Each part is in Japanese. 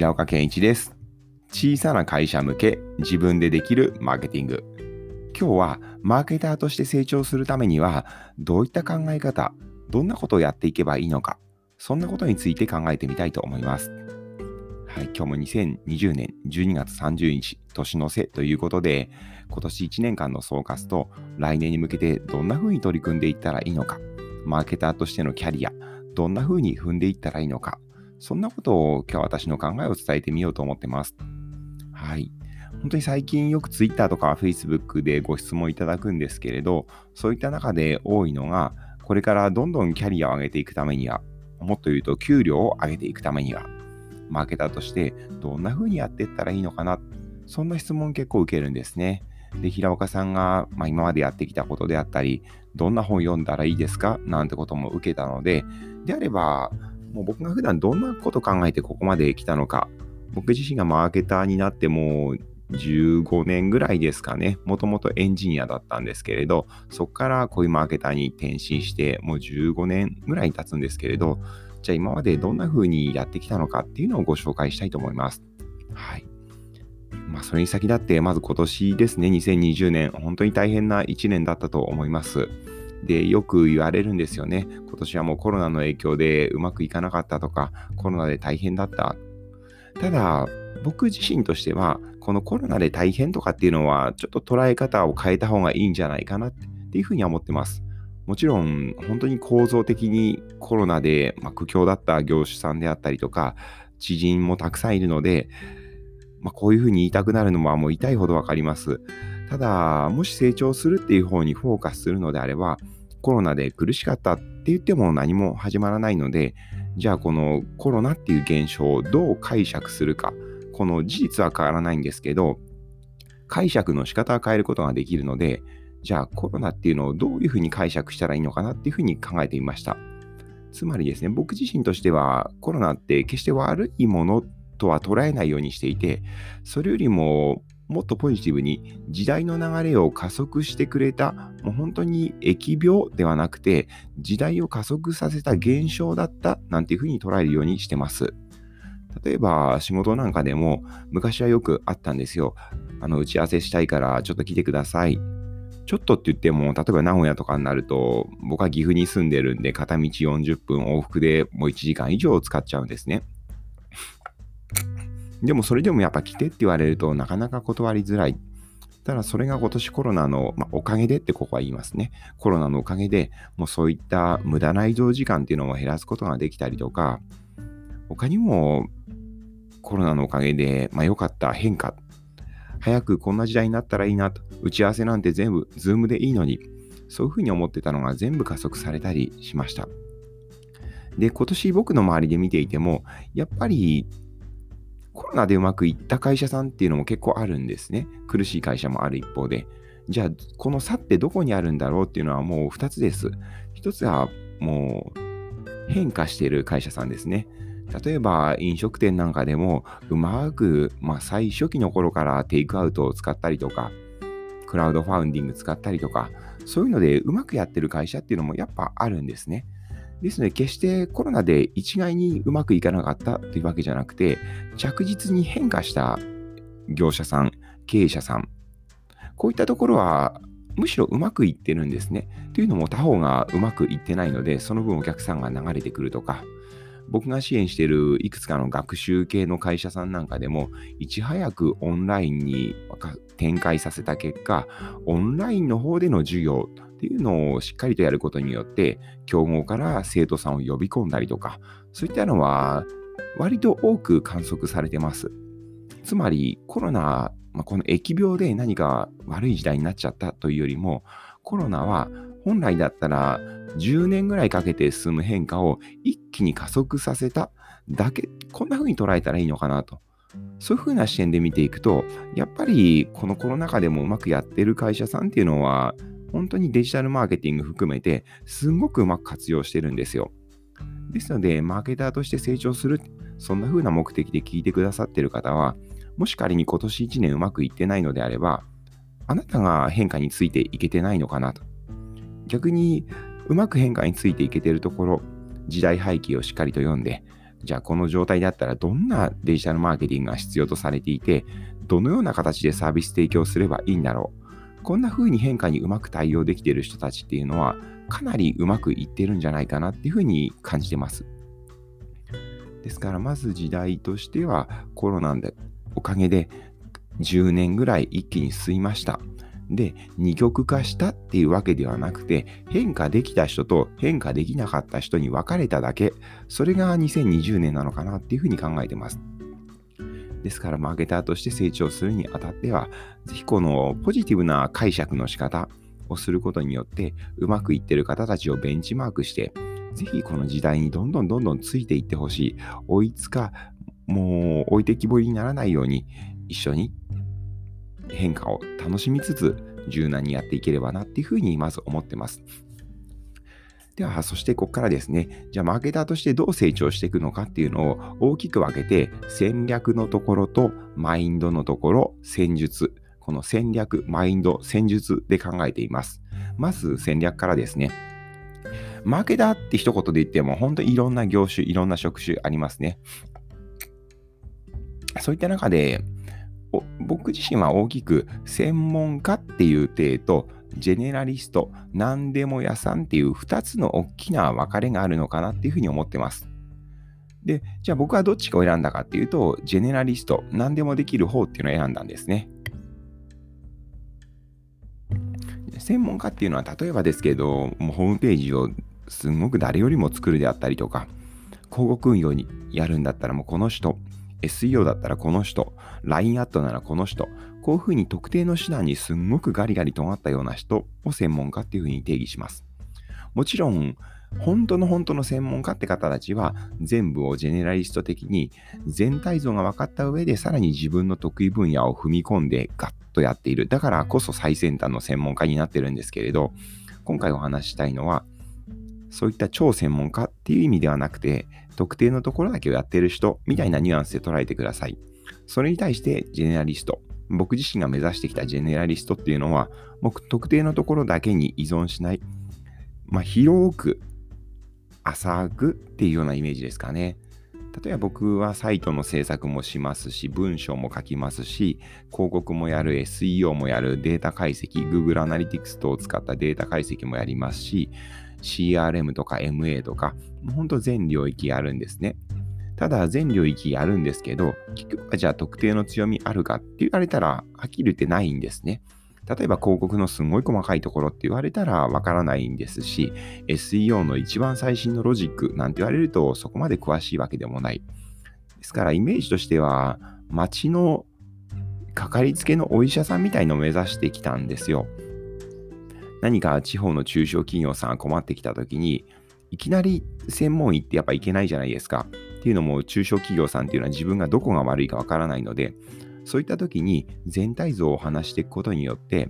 平岡健一です。小さな会社向け自分でできるマーケティング。今日はマーケターとして成長するためにはどういった考え方、どんなことをやっていけばいいのか、そんなことについて考えてみたいと思います。はい、今日も2020年12月30日、年の瀬ということで、今年1年間の総括と来年に向けてどんな風に取り組んでいったらいいのか、マーケターとしてのキャリア、どんな風に踏んでいったらいいのか、そんなことを今日私の考えを伝えてみようと思ってます。はい。本当に最近よく Twitter とか Facebook でご質問いただくんですけれど、そういった中で多いのが、これからどんどんキャリアを上げていくためには、もっと言うと給料を上げていくためには、マーケターとしてどんな風にやっていったらいいのかな、そんな質問結構受けるんですね。で、平岡さんが、まあ、今までやってきたことであったり、どんな本読んだらいいですかなんてことも受けたので、であれば、もう僕が普段どんなこと考えてここまで来たのか、僕自身がマーケターになってもう15年ぐらいですかね。もともとエンジニアだったんですけれど、そこからこういうマーケターに転身して、もう15年ぐらい経つんですけれど、じゃあ今までどんな風にやってきたのかっていうのをご紹介したいと思います。はい。まあ、それに先立って、まず今年ですね、2020年、本当に大変な1年だったと思います。で、よく言われるんですよね。今年はもうコロナの影響でうまくいかなかったとか、コロナで大変だった。ただ、僕自身としては、このコロナで大変とかっていうのは、ちょっと捉え方を変えた方がいいんじゃないかなっていうふうには思ってます。もちろん、本当に構造的にコロナで、まあ、苦境だった業種さんであったりとか、知人もたくさんいるので、まあ、こういうふうに言いたくなるのはもう痛いほどわかります。ただ、もし成長するっていう方にフォーカスするのであれば、コロナで苦しかったって言っても何も始まらないので、じゃあこのコロナっていう現象をどう解釈するか、この事実は変わらないんですけど、解釈の仕方は変えることができるので、じゃあコロナっていうのをどういうふうに解釈したらいいのかなっていうふうに考えてみました。つまりですね、僕自身としてはコロナって決して悪いものとは捉えないようにしていて、それよりももっとポジティブに時代の流れを加速してくれた、もう本当に疫病ではなくて、時代を加速させた現象だったなんていうふうに捉えるようにしてます。例えば仕事なんかでも昔はよくあったんですよ。あの打ち合わせしたいからちょっと来てください。ちょっとって言っても、例えば名古屋とかになると、僕は岐阜に住んでるんで、片道40分往復でもう1時間以上使っちゃうんですね。でもそれでもやっぱ来てって言われるとなかなか断りづらい。ただそれが今年コロナの、まあ、おかげでってここは言いますね。コロナのおかげでもうそういった無駄な移動時間っていうのを減らすことができたりとか、他にもコロナのおかげで、まあ、良かった変化。早くこんな時代になったらいいなと。打ち合わせなんて全部ズームでいいのに。そういうふうに思ってたのが全部加速されたりしました。で、今年僕の周りで見ていても、やっぱりコロナでうまくいった会社さんっていうのも結構あるんですね。苦しい会社もある一方で。じゃあ、この差ってどこにあるんだろうっていうのはもう2つです。1つはもう変化している会社さんですね。例えば飲食店なんかでもうまく、まあ、最初期の頃からテイクアウトを使ったりとか、クラウドファウンディング使ったりとか、そういうのでうまくやってる会社っていうのもやっぱあるんですね。ですので、決してコロナで一概にうまくいかなかったというわけじゃなくて、着実に変化した業者さん、経営者さん、こういったところはむしろうまくいってるんですね。というのも他方がうまくいってないので、その分お客さんが流れてくるとか、僕が支援しているいくつかの学習系の会社さんなんかでも、いち早くオンラインに展開させた結果、オンラインの方での授業っていうのをしっかりとやることによって、競合から生徒さんを呼び込んだりとか、そういったのは割と多く観測されてます。つまりコロナ、まあ、この疫病で何か悪い時代になっちゃったというよりも、コロナは本来だったら10年ぐらいかけて進む変化を一気に加速させただけ、こんな風に捉えたらいいのかなと。そういう風な視点で見ていくと、やっぱりこのコロナ禍でもうまくやってる会社さんっていうのは、本当にデジタルマーケティング含めて、すんごくうまく活用してるんですよ。ですので、マーケターとして成長する、そんな風な目的で聞いてくださっている方は、もし仮に今年1年うまくいってないのであれば、あなたが変化についていけてないのかなと。逆に、うまく変化についていけてるところ、時代背景をしっかりと読んで、じゃあこの状態だったらどんなデジタルマーケティングが必要とされていて、どのような形でサービス提供すればいいんだろう。こんな風に変化にうまく対応できている人たちっていうのは、かなりうまくいってるんじゃないかなっていう風に感じてます。ですから、まず時代としてはコロナでおかげで10年ぐらい一気に進みました。で、二極化したっていうわけではなくて、変化できた人と変化できなかった人に分かれただけ、それが2020年なのかなっていうふうに考えてます。ですから、マーケターとして成長するにあたっては、ぜひこのポジティブな解釈の仕方をすることによって、うまくいってる方たちをベンチマークして、ぜひこの時代にどんどんどんどんついていってほしい。追いつか、もう置いてきぼりにならないように、一緒に変化を楽しみつつ柔軟にやっていければなっていうふうにまず思ってます。では、そしてここからですね、じゃあマーケターとしてどう成長していくのかっていうのを大きく分けて、戦略のところとマインドのところ、戦術、この戦略、マインド、戦術で考えています。まず戦略からですね。マーケターって一言で言っても、本当にいろんな業種、いろんな職種ありますね。そういった中で、僕自身は大きく専門家っていう体とジェネラリスト、何でも屋さんっていう2つの大きな分かれがあるのかなっていうふうに思ってます。で、じゃあ僕はどっちかを選んだかっていうと、ジェネラリスト、何でもできる方っていうのを選んだんですね。専門家っていうのは、例えばですけど、もうホームページをすごく誰よりも作るであったりとか、広告運用にやるんだったらもうこの人、SEO だったらこの人、LINE アットならこの人、こういうふうに特定の手段にすんごくガリガリと尖ったような人を専門家っていうふうに定義します。もちろん、本当の本当の専門家って方たちは全部をジェネラリスト的に全体像が分かった上でさらに自分の得意分野を踏み込んでガッとやっている。だからこそ最先端の専門家になってるんですけれど、今回お話ししたいのはそういった超専門家っていう意味ではなくて、特定のところだけをやってる人みたいなニュアンスで捉えてください。それに対してジェネラリスト、僕自身が目指してきたジェネラリストっていうのは、僕特定のところだけに依存しない、まあ、広く、浅くっていうようなイメージですかね。例えば僕はサイトの制作もしますし、文章も書きますし、広告もやる、SEO もやる、データ解析、Google Analytics 等を使ったデータ解析もやりますし、CRM とか MA とか、もうほんと全領域あるんですね。ただ全領域あるんですけど、結局はじゃあ特定の強みあるかって言われたら、はっきり言ってないんですね。例えば広告のすごい細かいところって言われたらわからないんですし、SEO の一番最新のロジックなんて言われるとそこまで詳しいわけでもない。ですからイメージとしては、街のかかりつけのお医者さんみたいのを目指してきたんですよ。何か地方の中小企業さん困ってきたときに、いきなり専門医ってやっぱいけないじゃないですか。っていうのも中小企業さんっていうのは自分がどこが悪いかわからないので、そういった時に全体像を話していくことによって、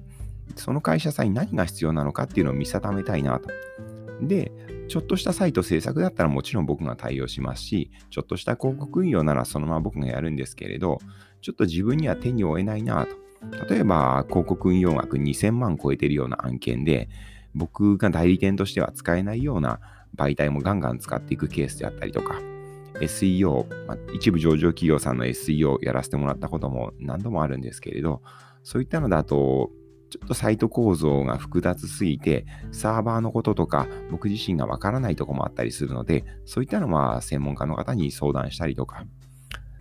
その会社さんに何が必要なのかっていうのを見定めたいなと。で、ちょっとしたサイト制作だったらもちろん僕が対応しますし、ちょっとした広告運用ならそのまま僕がやるんですけれど、ちょっと自分には手に負えないなと。例えば、広告運用額2000万超えてるような案件で、僕が代理店としては使えないような媒体もガンガン使っていくケースであったりとか、SEO、まあ、一部上場企業さんの SEO をやらせてもらったことも何度もあるんですけれど、そういったのだと、ちょっとサイト構造が複雑すぎて、サーバーのこととか僕自身がわからないとこもあったりするので、そういったのは専門家の方に相談したりとか、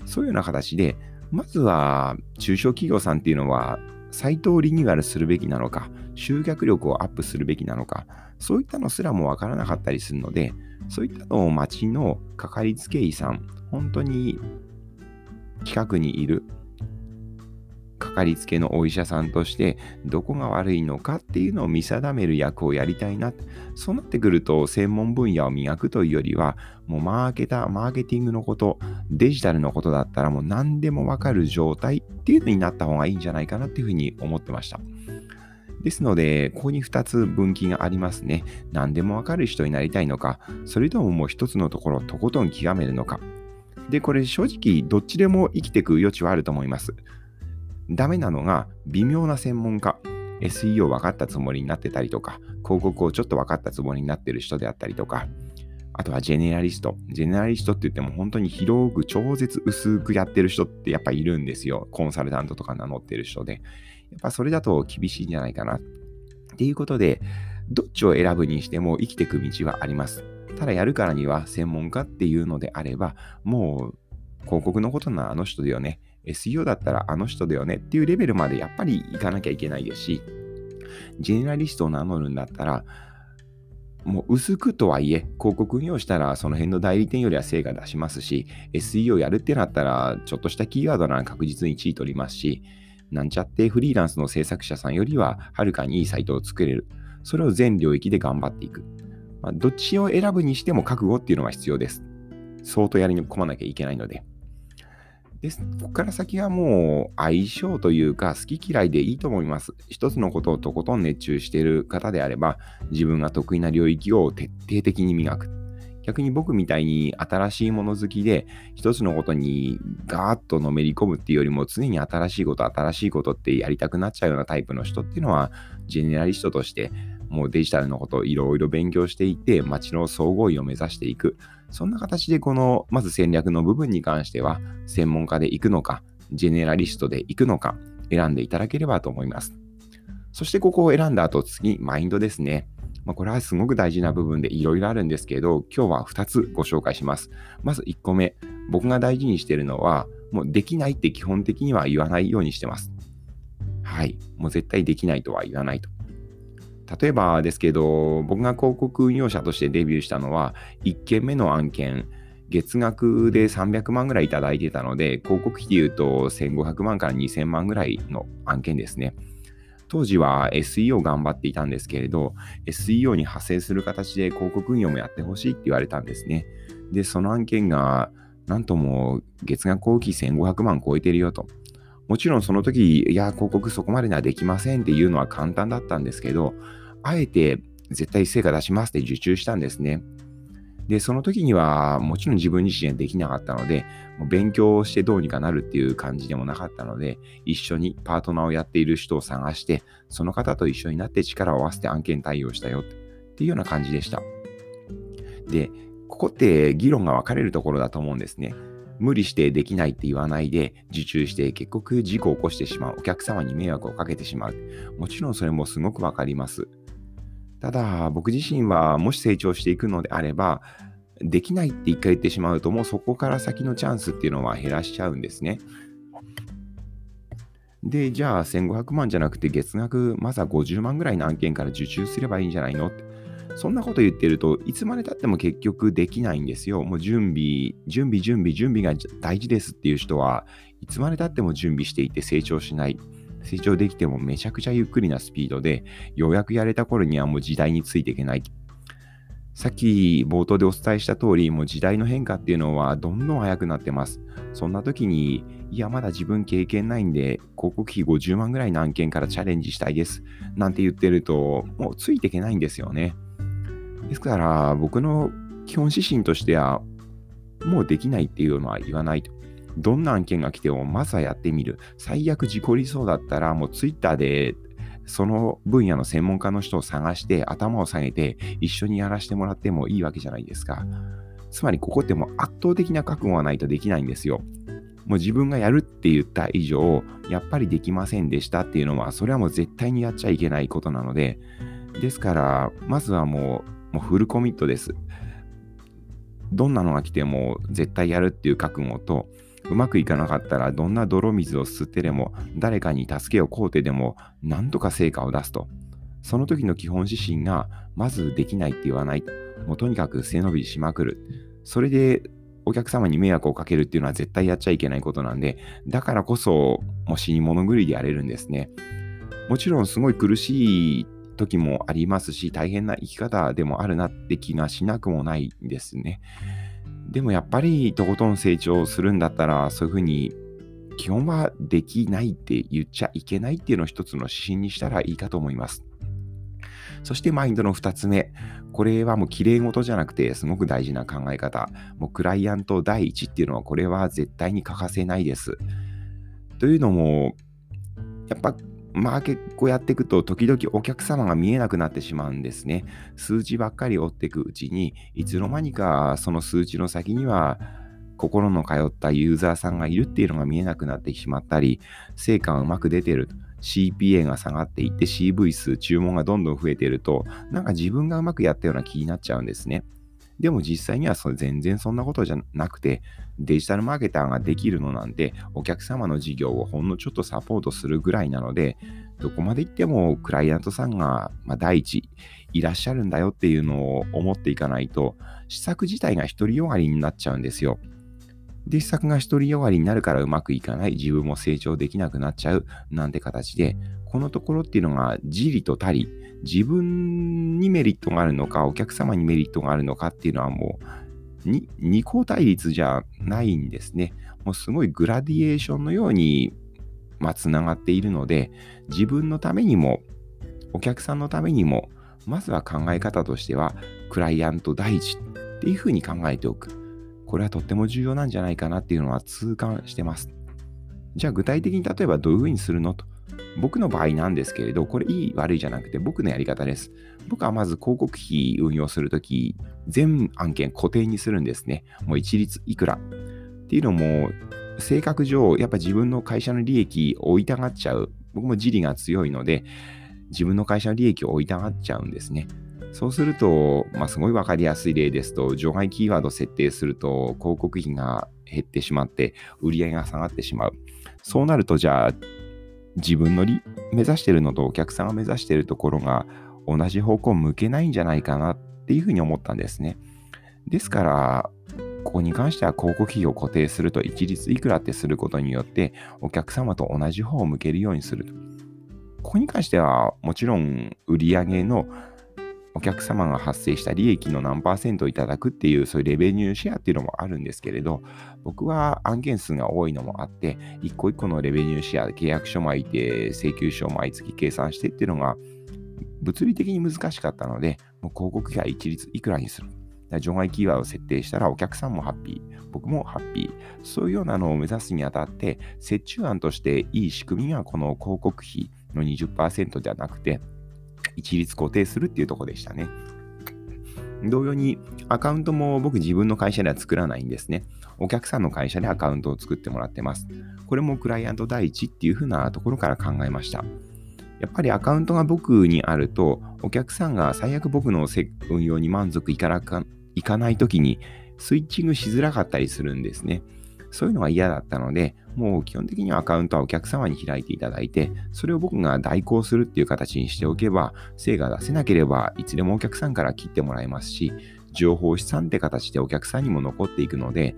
そういうような形で、まずは中小企業さんっていうのは、サイトをリニューアルするべきなのか、集客力をアップするべきなのか、そういったのすらもわからなかったりするので、そういったのを町のかかりつけ医さん、本当に近くにいるかかりつけのお医者さんとしてどこが悪いのかっていうのを見定める役をやりたいな。そうなってくると専門分野を磨くというよりはもうマーケター、マーケティングのこと、デジタルのことだったらもう何でもわかる状態っていうのになった方がいいんじゃないかなっていうふうに思ってました。ですので、ここに2つ分岐がありますね。何でもわかる人になりたいのか、それとももう1つのところをとことん極めるのか。で、これ正直どっちでも生きていく余地はあると思います。ダメなのが微妙な専門家。SEO 分かったつもりになってたりとか、広告をちょっと分かったつもりになってる人であったりとか、あとはジェネラリスト。ジェネラリストって言っても本当に広く超絶薄くやってる人ってやっぱいるんですよ。コンサルタントとか名乗ってる人で。やっぱそれだと厳しいんじゃないかな。っていうことで、どっちを選ぶにしても生きていく道はあります。ただやるからには専門家っていうのであれば、もう広告のことならあの人だよね。SEO だったらあの人だよねっていうレベルまでやっぱり行かなきゃいけないですし、ジェネラリストを名乗るんだったら、もう薄くとはいえ、広告運用したらその辺の代理店よりは精が出しますし、SEO やるってなったら、ちょっとしたキーワードなら確実に1位取りますし、なんちゃってフリーランスの制作者さんよりははるかにいいサイトを作れる。それを全領域で頑張っていく。まあ、どっちを選ぶにしても覚悟っていうのは必要です。相当やり込まなきゃいけないので。です。ここから先はもう相性というか好き嫌いでいいと思います。一つのことをとことん熱中している方であれば自分が得意な領域を徹底的に磨く。逆に僕みたいに新しいもの好きで一つのことにガーッとのめり込むっていうよりも常に新しいこと新しいことってやりたくなっちゃうようなタイプの人っていうのはジェネラリストとしてもうデジタルのことをいろいろ勉強していて街の総合位を目指していくそんな形でこの、まず戦略の部分に関しては、専門家で行くのか、ジェネラリストで行くのか、選んでいただければと思います。そしてここを選んだ後、次、マインドですね。まあ、これはすごく大事な部分でいろいろあるんですけど、今日は2つご紹介します。まず1個目、僕が大事にしているのは、もうできないって基本的には言わないようにしてます。はい。もう絶対できないとは言わないと。例えばですけど、僕が広告運用者としてデビューしたのは、1件目の案件、月額で300万ぐらいいただいてたので、広告費で言うと1500万から2000万ぐらいの案件ですね。当時は SEO 頑張っていたんですけれど、SEO に派生する形で広告運用もやってほしいって言われたんですね。で、その案件が、なんとも月額後期1500万超えてるよと。もちろんその時、いや、広告そこまでにはできませんっていうのは簡単だったんですけど、あえて絶対成果出しますって受注したんですね。で、その時にはもちろん自分自身はできなかったので、もう勉強してどうにかなるっていう感じでもなかったので、一緒にパートナーをやっている人を探して、その方と一緒になって力を合わせて案件対応したよっていうような感じでした。で、ここって議論が分かれるところだと思うんですね。無理してできないって言わないで受注して結局事故を起こしてしまう。お客様に迷惑をかけてしまう。もちろんそれもすごくわかります。ただ、僕自身はもし成長していくのであれば、できないって一回言ってしまうと、もうそこから先のチャンスっていうのは減らしちゃうんですね。で、じゃあ1500万じゃなくて月額まずは50万ぐらいの案件から受注すればいいんじゃないの？って。そんなこと言ってるといつまでたっても結局できないんですよ。もう準備、準備、準備、準備が大事ですっていう人はいつまでたっても準備していて成長しない。成長できてもめちゃくちゃゆっくりなスピードで、ようやくやれた頃にはもう時代についていけない。さっき冒頭でお伝えした通り、もう時代の変化っていうのはどんどん速くなってます。そんな時に、いや、まだ自分経験ないんで、広告費50万ぐらいの案件からチャレンジしたいです。なんて言ってると、もうついていけないんですよね。ですから、僕の基本指針としては、もうできないっていうのは言わないと。どんな案件が来ても、まずはやってみる。最悪事故りそうだったら、もう Twitter でその分野の専門家の人を探して頭を下げて一緒にやらせてもらってもいいわけじゃないですか。つまりここってもう圧倒的な覚悟がないとできないんですよ。もう自分がやるって言った以上、やっぱりできませんでしたっていうのは、それはもう絶対にやっちゃいけないことなので、ですから、まずはもう、もうフルコミットです。どんなのが来ても絶対やるっていう覚悟と、うまくいかなかったらどんな泥水を吸ってでも誰かに助けを請うてでも何とか成果を出すと。その時の基本指針がまずできないって言わないと。もうとにかく背伸びしまくる。それでお客様に迷惑をかけるっていうのは絶対やっちゃいけないことなんで、だからこそもう死に物狂いでやれるんですね。もちろんすごい苦しい時もありますし、大変な生き方でもあるなって気がしなくもないんですね。でもやっぱりとことん成長するんだったら、そういうふうに基本はできないって言っちゃいけないっていうのを一つの指針にしたらいいかと思います。そしてマインドの2つ目。これはもう綺麗事じゃなくてすごく大事な考え方。もうクライアント第一っていうのはこれは絶対に欠かせないです。というのも、やっぱマーケットをやっていくと、時々お客様が見えなくなってしまうんですね。数字ばっかり追っていくうちに、いつの間にかその数値の先には、心の通ったユーザーさんがいるっていうのが見えなくなってしまったり、成果がうまく出てる。CPA が下がっていって CV 数、注文がどんどん増えてると、なんか自分がうまくやったような気になっちゃうんですね。でも実際にはそ全然そんなことじゃなくて、デジタルマーケターができるのなんて、お客様の事業をほんのちょっとサポートするぐらいなので、どこまで行ってもクライアントさんが、ま、第一いらっしゃるんだよっていうのを思っていかないと、施策自体が独りよがりになっちゃうんですよ。で、施策が独りよがりになるからうまくいかない、自分も成長できなくなっちゃうなんて形で、このところっていうのが、自利と他利、自分にメリットがあるのか、お客様にメリットがあるのかっていうのはもう、二項対立じゃないんですね。もうすごいグラディエーションのように、まあ、つながっているので、自分のためにも、お客さんのためにも、まずは考え方としては、クライアント第一っていうふうに考えておく。これはとっても重要なんじゃないかなっていうのは痛感してます。じゃあ具体的に例えばどういうふうにするのと。僕の場合なんですけれど、これいい悪いじゃなくて僕のやり方です。僕はまず広告費運用するとき、全案件固定にするんですね。もう一律いくら。っていうのも、性格上、やっぱ自分の会社の利益を追いたがっちゃう。僕も自利が強いので、自分の会社の利益を追いたがっちゃうんですね。そうすると、まあ、すごいわかりやすい例ですと、除外キーワード設定すると、広告費が減ってしまって、売り上げが下がってしまう。そうなると、じゃあ、自分の目指しているのとお客さんが目指しているところが同じ方向を向けないんじゃないかなっていうふうに思ったんですね。ですから、ここに関しては広告費を固定すると一律いくらってすることによってお客様と同じ方を向けるようにする。ここに関してはもちろん売り上げのお客様が発生した利益の何パーセントをいただくっていう、そういうレベニューシェアっていうのもあるんですけれど、僕は案件数が多いのもあって、一個一個のレベニューシェア、契約書巻いて、請求書を毎月計算してっていうのが、物理的に難しかったので、もう広告費は一律いくらにする。除外キーワードを設定したらお客さんもハッピー、僕もハッピー。そういうようなのを目指すにあたって、折衷案としていい仕組みがこの広告費の20%ではなくて、一律固定するっていうとこでしたね。同様にアカウントも僕自分の会社では作らないんですね。お客さんの会社でアカウントを作ってもらってます。これもクライアント第一っていう風なところから考えました。やっぱりアカウントが僕にあると、お客さんが最悪僕の運用に満足いかなかいかないときにスイッチングしづらかったりするんですね。そういうのが嫌だったので、もう基本的にはアカウントはお客様に開いていただいて、それを僕が代行するっていう形にしておけば、精が出せなければいつでもお客さんから切ってもらえますし、情報資産って形でお客さんにも残っていくので、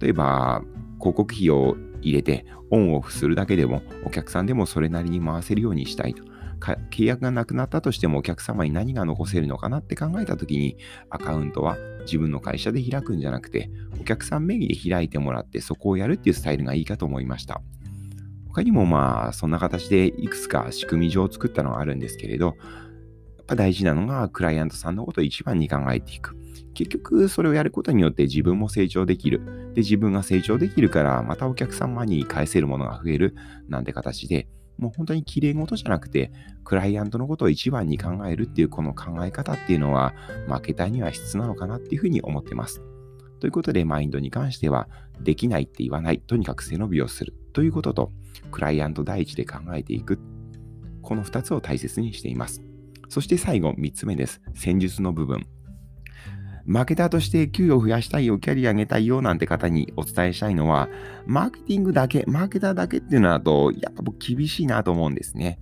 例えば広告費を入れてオンオフするだけでもお客さんでもそれなりに回せるようにしたいと。契約がなくなったとしてもお客様に何が残せるのかなって考えたときに、アカウントは自分の会社で開くんじゃなくて、お客さん名義で開いてもらってそこをやるっていうスタイルがいいかと思いました。他にもまあ、そんな形でいくつか仕組み上作ったのはあるんですけれど、やっぱ大事なのがクライアントさんのことを一番に考えていく。結局それをやることによって自分も成長できる。で、自分が成長できるからまたお客様に返せるものが増えるなんて形で、もう本当に綺麗事じゃなくて、クライアントのことを一番に考えるっていうこの考え方っていうのは、マーケターには必須なのかなっていうふうに思ってます。ということで、マインドに関しては、できないって言わない、とにかく背伸びをするということと、クライアント第一で考えていく。この2つを大切にしています。そして最後、3つ目です。戦術の部分。マーケターとして給与を増やしたいよ、キャリア上げたいよなんて方にお伝えしたいのは、マーケティングだけ、マーケターだけっていうのだと、やっぱ僕厳しいなと思うんですね。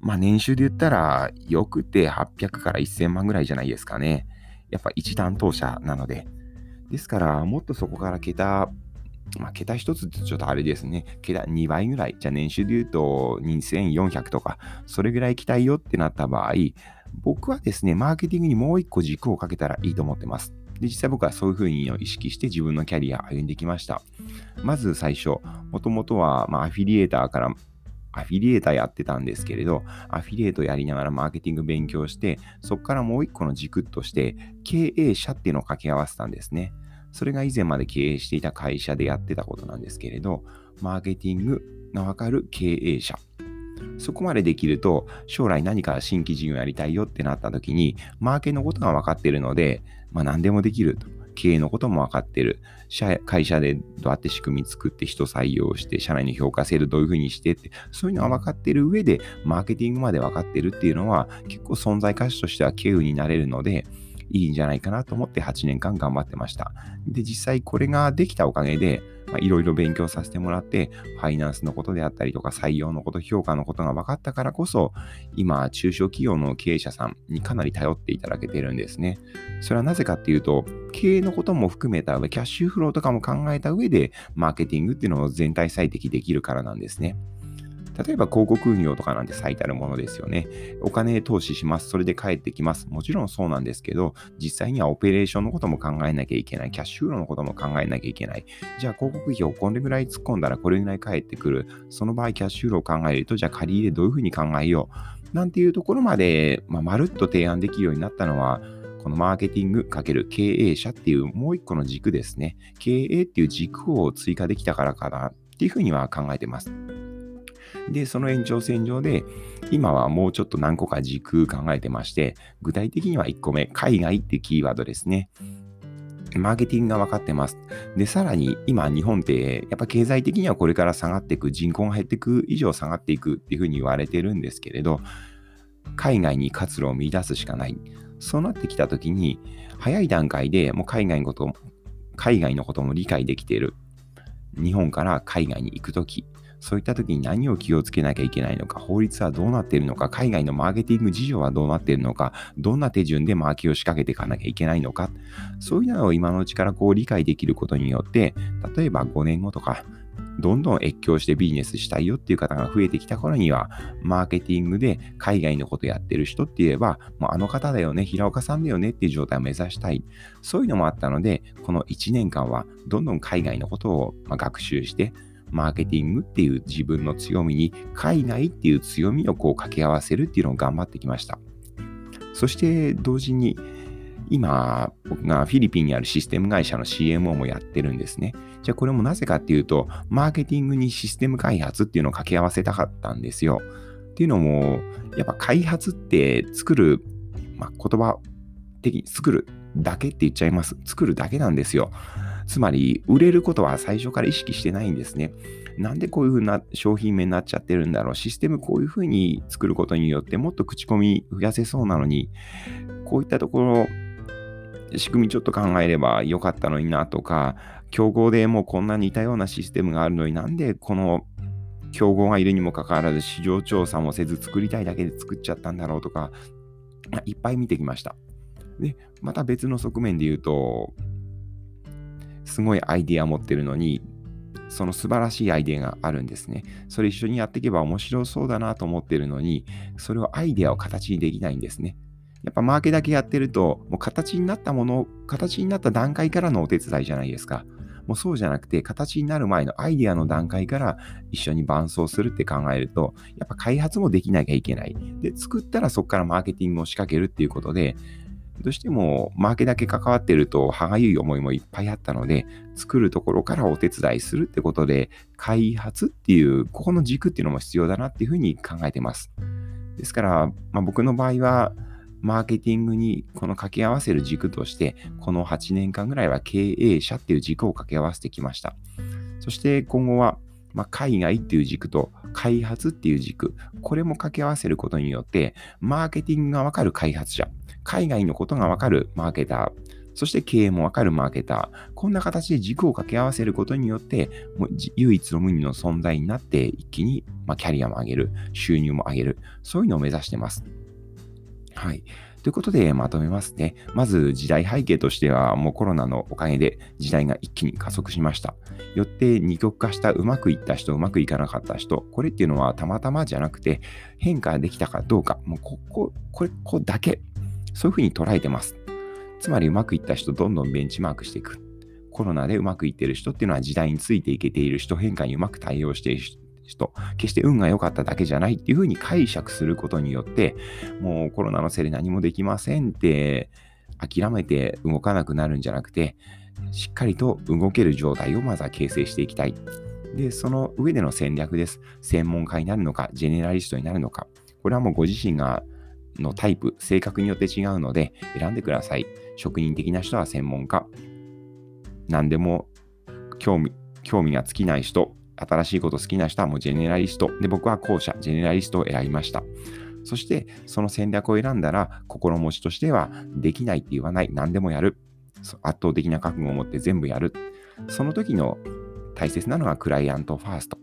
まあ年収で言ったら、よくて800から1000万ぐらいじゃないですかね。やっぱ一担当者なので。ですから、もっとそこから桁、まあ、桁一つってちょっとあれですね。桁2倍ぐらい。じゃあ年収で言うと2400とか、それぐらい行きたいよってなった場合、僕はですね、マーケティングにもう一個軸をかけたらいいと思ってます。で、実際僕はそういうふうに意識して自分のキャリア歩んできました。まず最初、もともとは、ま、アフィリエーターからアフィリエーターやってたんですけれど、アフィリエイトやりながらマーケティング勉強して、そこからもう一個の軸として、経営者っていうのを掛け合わせたんですね。それが以前まで経営していた会社でやってたことなんですけれど、マーケティングのわかる経営者そこまでできると、将来何か新規事業やりたいよってなった時に、マーケのことが分かってるので、まあ、何でもできると。経営のことも分かってる。会社でどうやって仕組み作って人採用して、社内の評価制度どういうふうにしてって、そういうのが分かってる上で、マーケティングまで分かってるっていうのは、結構存在価値としては経由になれるので、いいんじゃないかなと思って8年間頑張ってました。で、実際これができたおかげで、いろいろ勉強させてもらって、ファイナンスのことであったりとか、採用のこと、評価のことが分かったからこそ、今、中小企業の経営者さんにかなり頼っていただけてるんですね。それはなぜかっていうと、経営のことも含めた上、キャッシュフローとかも考えた上で、マーケティングっていうのを全体最適できるからなんですね。例えば広告運用とかなんて最たるものですよね。お金投資します。それで返ってきます。もちろんそうなんですけど、実際にはオペレーションのことも考えなきゃいけない。キャッシュフローのことも考えなきゃいけない。じゃあ広告費をこれぐらい突っ込んだらこれぐらい返ってくる。その場合キャッシュフローを考えると、じゃあ借り入れどういうふうに考えよう。なんていうところまで、まあ、まるっと提案できるようになったのは、このマーケティング×経営者っていうもう一個の軸ですね。経営っていう軸を追加できたからかなっていうふうには考えてます。で、その延長線上で、今はもうちょっと何個か軸考えてまして、具体的には1個目、海外ってキーワードですね。マーケティングが分かってます。で、さらに今日本ってやっぱ経済的にはこれから下がっていく、人口が減っていく以上下がっていくっていうふうに言われてるんですけれど、海外に活路を見出すしかない。そうなってきたときに、早い段階でもう海外のことも海外のことも理解できている。日本から海外に行くとき、そういった時に何を気をつけなきゃいけないのか、法律はどうなっているのか、海外のマーケティング事情はどうなっているのか、どんな手順でマーケを仕掛けていかなきゃいけないのか、そういうのを今のうちからこう理解できることによって、例えば5年後とか、どんどん越境してビジネスしたいよっていう方が増えてきた頃には、マーケティングで海外のことやってる人って言えば、もうあの方だよね、平岡さんだよねっていう状態を目指したい。そういうのもあったので、この1年間はどんどん海外のことを学習して、マーケティングっていう自分の強みに、海外っていう強みをこう掛け合わせるっていうのを頑張ってきました。そして同時に、今、僕がフィリピンにあるシステム会社の CMO もやってるんですね。じゃあこれもなぜかっていうと、マーケティングにシステム開発っていうのを掛け合わせたかったんですよ。っていうのも、やっぱ開発って作る、まあ、言葉的に作るだけって言っちゃいます。作るだけなんですよ。つまり、売れることは最初から意識してないんですね。なんでこういう風な商品名になっちゃってるんだろう。システムこういう風に作ることによってもっと口コミ増やせそうなのに、こういったところ、仕組みちょっと考えればよかったのになとか、競合でもうこんな似たようなシステムがあるのになんでこの競合がいるにもかかわらず市場調査もせず作りたいだけで作っちゃったんだろうとか、いっぱい見てきました。で、また別の側面で言うと、すごいアイディア持ってるのに、その素晴らしいアイデアがあるんですね。それ一緒にやっていけば面白そうだなと思ってるのに、それをアイデアを形にできないんですね。やっぱマーケだけやってると、もう形になったもの、形になった段階からのお手伝いじゃないですか。もうそうじゃなくて、形になる前のアイデアの段階から一緒に伴走するって考えると、やっぱ開発もできなきゃいけない。で、作ったらそこからマーケティングを仕掛けるっていうことで、どうしてもマーケだけ関わってると歯がゆい思いもいっぱいあったので、作るところからお手伝いするってことで、開発っていう、ここの軸っていうのも必要だなっていうふうに考えてます。ですから、まあ、僕の場合は、マーケティングにこの掛け合わせる軸として、この8年間ぐらいは経営者っていう軸を掛け合わせてきました。そして今後は、まあ、海外っていう軸と開発っていう軸、これも掛け合わせることによって、マーケティングがわかる開発者、海外のことがわかるマーケター、そして経営もわかるマーケター、こんな形で軸を掛け合わせることによって、もう唯一の無二の存在になって、一気に、まキャリアも上げる、収入も上げる、そういうのを目指してます。はい。ということで、まとめますね。まず、時代背景としては、もうコロナのおかげで時代が一気に加速しました。よって、二極化したうまくいった人、うまくいかなかった人、これっていうのはたまたまじゃなくて、変化できたかどうか、もうここ、これ、ここだけそういうふうに捉えてます。つまりうまくいった人、どんどんベンチマークしていく。コロナでうまくいってる人っていうのは時代についていけている人、変化にうまく対応している人、決して運が良かっただけじゃないっていうふうに解釈することによって、もうコロナのせいで何もできませんって諦めて動かなくなるんじゃなくて、しっかりと動ける状態をまずは形成していきたい。で、その上での戦略です。専門家になるのか、ジェネラリストになるのか。これはもうご自身がのタイプ、性格によって違うので選んでください。職人的な人は専門家。何でも興味興味が尽きない人、新しいこと好きな人はもうジェネラリスト。で、僕は後者、ジェネラリストを選びました。そして、その戦略を選んだら、心持ちとしては、できないって言わない、何でもやる。圧倒的な覚悟を持って全部やる。その時の大切なのはクライアントファースト。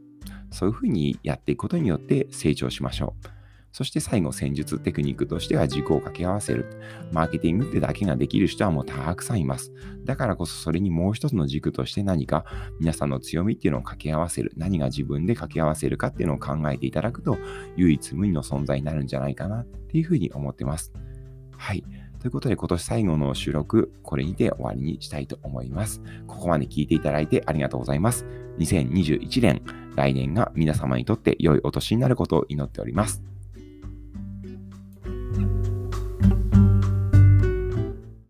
そういうふうにやっていくことによって成長しましょう。そして最後、戦術テクニックとしては軸を掛け合わせる。マーケティングってだけができる人はもうたくさんいます。だからこそそれにもう一つの軸として何か皆さんの強みっていうのを掛け合わせる。何が自分で掛け合わせるかっていうのを考えていただくと唯一無二の存在になるんじゃないかなっていうふうに思ってます。はい。ということで今年最後の収録、これにて終わりにしたいと思います。ここまで聞いていただいてありがとうございます。2021年、来年が皆様にとって良いお年になることを祈っております。